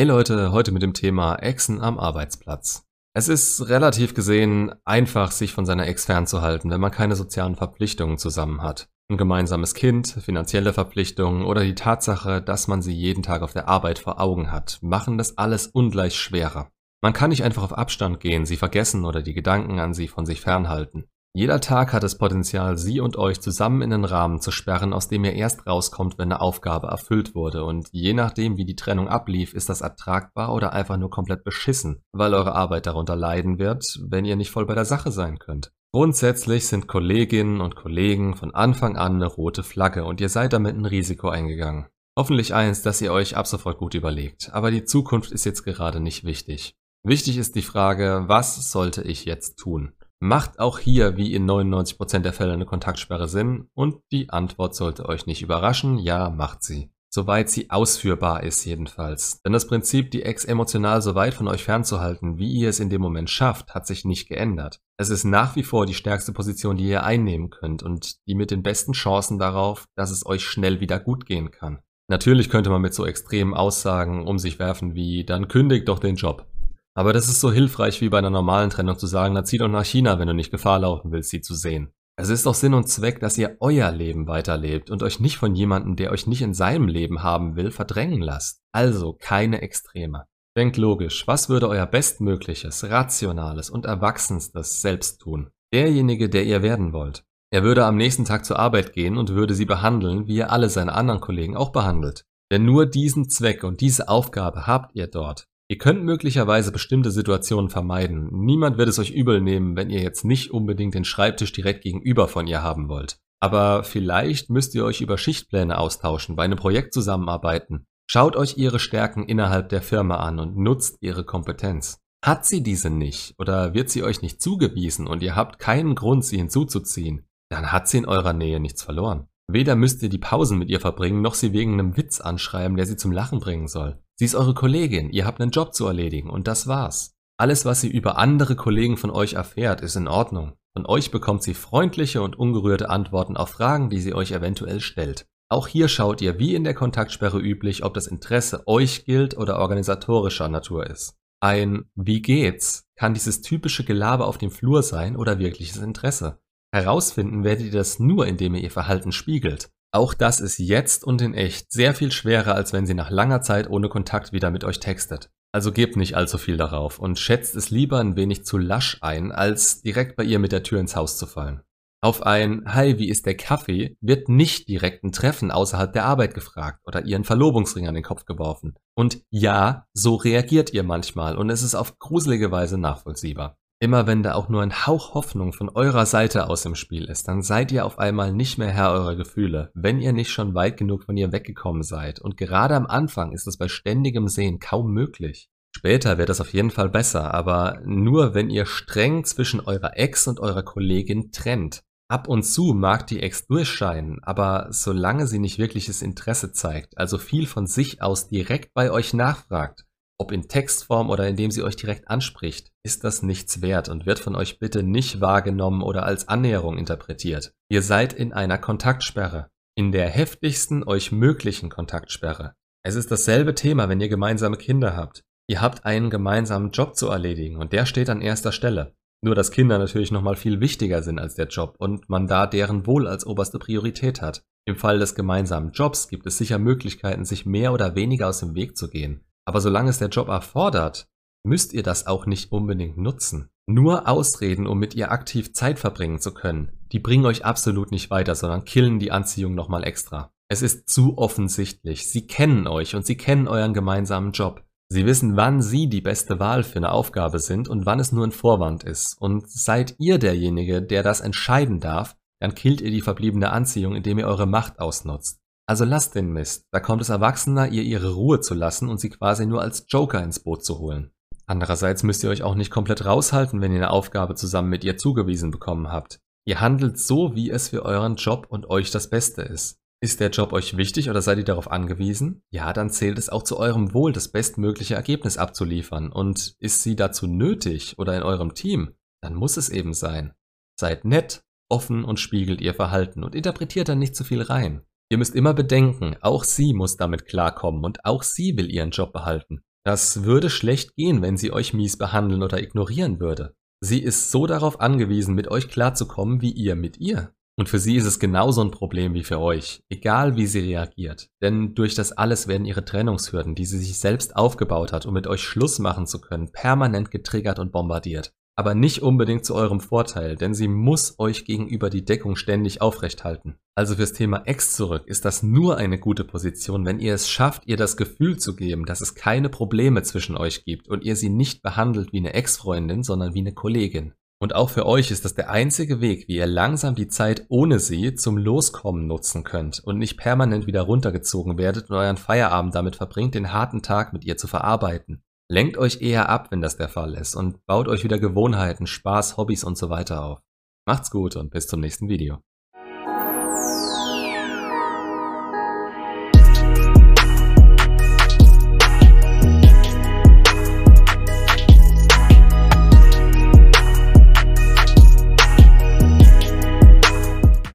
Hey Leute, heute mit dem Thema Exen am Arbeitsplatz. Es ist relativ gesehen einfach, sich von seiner Ex fernzuhalten, wenn man keine sozialen Verpflichtungen zusammen hat. Ein gemeinsames Kind, finanzielle Verpflichtungen oder die Tatsache, dass man sie jeden Tag auf der Arbeit vor Augen hat, machen das alles ungleich schwerer. Man kann nicht einfach auf Abstand gehen, sie vergessen oder die Gedanken an sie von sich fernhalten. Jeder Tag hat das Potenzial, Sie und euch zusammen in den Rahmen zu sperren, aus dem ihr erst rauskommt, wenn eine Aufgabe erfüllt wurde. Und je nachdem, wie die Trennung ablief, ist das ertragbar oder einfach nur komplett beschissen, weil eure Arbeit darunter leiden wird, wenn ihr nicht voll bei der Sache sein könnt. Grundsätzlich sind Kolleginnen und Kollegen von Anfang an eine rote Flagge und ihr seid damit ein Risiko eingegangen. Hoffentlich eins, das ihr euch ab sofort gut überlegt. Aber die Zukunft ist jetzt gerade nicht wichtig. Wichtig ist die Frage, was sollte ich jetzt tun? Macht auch hier wie in 99% der Fälle eine Kontaktsperre Sinn? Und die Antwort sollte euch nicht überraschen, ja, macht sie. Soweit sie ausführbar ist jedenfalls. Denn das Prinzip, die Ex emotional so weit von euch fernzuhalten, wie ihr es in dem Moment schafft, hat sich nicht geändert. Es ist nach wie vor die stärkste Position, die ihr einnehmen könnt und die mit den besten Chancen darauf, dass es euch schnell wieder gut gehen kann. Natürlich könnte man mit so extremen Aussagen um sich werfen wie, dann kündigt doch den Job. Aber das ist so hilfreich wie bei einer normalen Trennung zu sagen, na zieh doch nach China, wenn du nicht Gefahr laufen willst, sie zu sehen. Es ist doch Sinn und Zweck, dass ihr euer Leben weiterlebt und euch nicht von jemandem, der euch nicht in seinem Leben haben will, verdrängen lasst. Also keine Extreme. Denkt logisch, was würde euer bestmögliches, rationales und erwachsenstes Selbst tun? Derjenige, der ihr werden wollt. Er würde am nächsten Tag zur Arbeit gehen und würde sie behandeln, wie er alle seine anderen Kollegen auch behandelt. Denn nur diesen Zweck und diese Aufgabe habt ihr dort. Ihr könnt möglicherweise bestimmte Situationen vermeiden. Niemand wird es euch übel nehmen, wenn ihr jetzt nicht unbedingt den Schreibtisch direkt gegenüber von ihr haben wollt. Aber vielleicht müsst ihr euch über Schichtpläne austauschen, bei einem Projekt zusammenarbeiten. Schaut euch ihre Stärken innerhalb der Firma an und nutzt ihre Kompetenz. Hat sie diese nicht oder wird sie euch nicht zugewiesen und ihr habt keinen Grund, sie hinzuzuziehen, dann hat sie in eurer Nähe nichts verloren. Weder müsst ihr die Pausen mit ihr verbringen, noch sie wegen einem Witz anschreiben, der sie zum Lachen bringen soll. Sie ist eure Kollegin, ihr habt einen Job zu erledigen und das war's. Alles, was sie über andere Kollegen von euch erfährt, ist in Ordnung. Von euch bekommt sie freundliche und ungerührte Antworten auf Fragen, die sie euch eventuell stellt. Auch hier schaut ihr wie in der Kontaktsperre üblich, ob das Interesse euch gilt oder organisatorischer Natur ist. Ein Wie geht's kann dieses typische Gelaber auf dem Flur sein oder wirkliches Interesse. Herausfinden werdet ihr das nur, indem ihr ihr Verhalten spiegelt. Auch das ist jetzt und in echt sehr viel schwerer, als wenn sie nach langer Zeit ohne Kontakt wieder mit euch textet. Also gebt nicht allzu viel darauf und schätzt es lieber ein wenig zu lasch ein, als direkt bei ihr mit der Tür ins Haus zu fallen. Auf ein Hi, wie ist der Kaffee wird nicht direkt ein Treffen außerhalb der Arbeit gefragt oder ihren Verlobungsring an den Kopf geworfen. Und ja, so reagiert ihr manchmal und es ist auf gruselige Weise nachvollziehbar. Immer wenn da auch nur ein Hauch Hoffnung von eurer Seite aus im Spiel ist, dann seid ihr auf einmal nicht mehr Herr eurer Gefühle, wenn ihr nicht schon weit genug von ihr weggekommen seid. Und gerade am Anfang ist es bei ständigem Sehen kaum möglich. Später wird es auf jeden Fall besser, aber nur wenn ihr streng zwischen eurer Ex und eurer Kollegin trennt. Ab und zu mag die Ex durchscheinen, aber solange sie nicht wirkliches Interesse zeigt, also viel von sich aus direkt bei euch nachfragt, ob in Textform oder indem sie euch direkt anspricht, ist das nichts wert und wird von euch bitte nicht wahrgenommen oder als Annäherung interpretiert. Ihr seid in einer Kontaktsperre. In der heftigsten euch möglichen Kontaktsperre. Es ist dasselbe Thema, wenn ihr gemeinsame Kinder habt. Ihr habt einen gemeinsamen Job zu erledigen und der steht an erster Stelle. Nur dass Kinder natürlich nochmal viel wichtiger sind als der Job und man da deren Wohl als oberste Priorität hat. Im Fall des gemeinsamen Jobs gibt es sicher Möglichkeiten, sich mehr oder weniger aus dem Weg zu gehen. Aber solange es der Job erfordert, müsst ihr das auch nicht unbedingt nutzen. Nur Ausreden, um mit ihr aktiv Zeit verbringen zu können, die bringen euch absolut nicht weiter, sondern killen die Anziehung nochmal extra. Es ist zu offensichtlich. Sie kennen euch und sie kennen euren gemeinsamen Job. Sie wissen, wann Sie die beste Wahl für eine Aufgabe sind und wann es nur ein Vorwand ist. Und seid ihr derjenige, der das entscheiden darf, dann killt ihr die verbliebene Anziehung, indem ihr eure Macht ausnutzt. Also lasst den Mist. Da kommt es erwachsener, ihr ihre Ruhe zu lassen und sie quasi nur als Joker ins Boot zu holen. Andererseits müsst ihr euch auch nicht komplett raushalten, wenn ihr eine Aufgabe zusammen mit ihr zugewiesen bekommen habt. Ihr handelt so, wie es für euren Job und euch das Beste ist. Ist der Job euch wichtig oder seid ihr darauf angewiesen? Ja, dann zählt es auch zu eurem Wohl, das bestmögliche Ergebnis abzuliefern. Und ist sie dazu nötig oder in eurem Team? Dann muss es eben sein. Seid nett, offen und spiegelt ihr Verhalten und interpretiert dann nicht zu viel rein. Ihr müsst immer bedenken, auch sie muss damit klarkommen und auch sie will ihren Job behalten. Das würde schlecht gehen, wenn sie euch mies behandeln oder ignorieren würde. Sie ist so darauf angewiesen, mit euch klarzukommen, wie ihr mit ihr. Und für sie ist es genauso ein Problem wie für euch, egal wie sie reagiert. Denn durch das alles werden ihre Trennungshürden, die sie sich selbst aufgebaut hat, um mit euch Schluss machen zu können, permanent getriggert und bombardiert. Aber nicht unbedingt zu eurem Vorteil, denn sie muss euch gegenüber die Deckung ständig aufrechthalten. Also fürs Thema Ex zurück ist das nur eine gute Position, wenn ihr es schafft, ihr das Gefühl zu geben, dass es keine Probleme zwischen euch gibt und ihr sie nicht behandelt wie eine Ex-Freundin, sondern wie eine Kollegin. Und auch für euch ist das der einzige Weg, wie ihr langsam die Zeit ohne sie zum Loskommen nutzen könnt und nicht permanent wieder runtergezogen werdet und euren Feierabend damit verbringt, den harten Tag mit ihr zu verarbeiten. Lenkt euch eher ab, wenn das der Fall ist und baut euch wieder Gewohnheiten, Spaß, Hobbys und so weiter auf. Macht's gut und bis zum nächsten Video.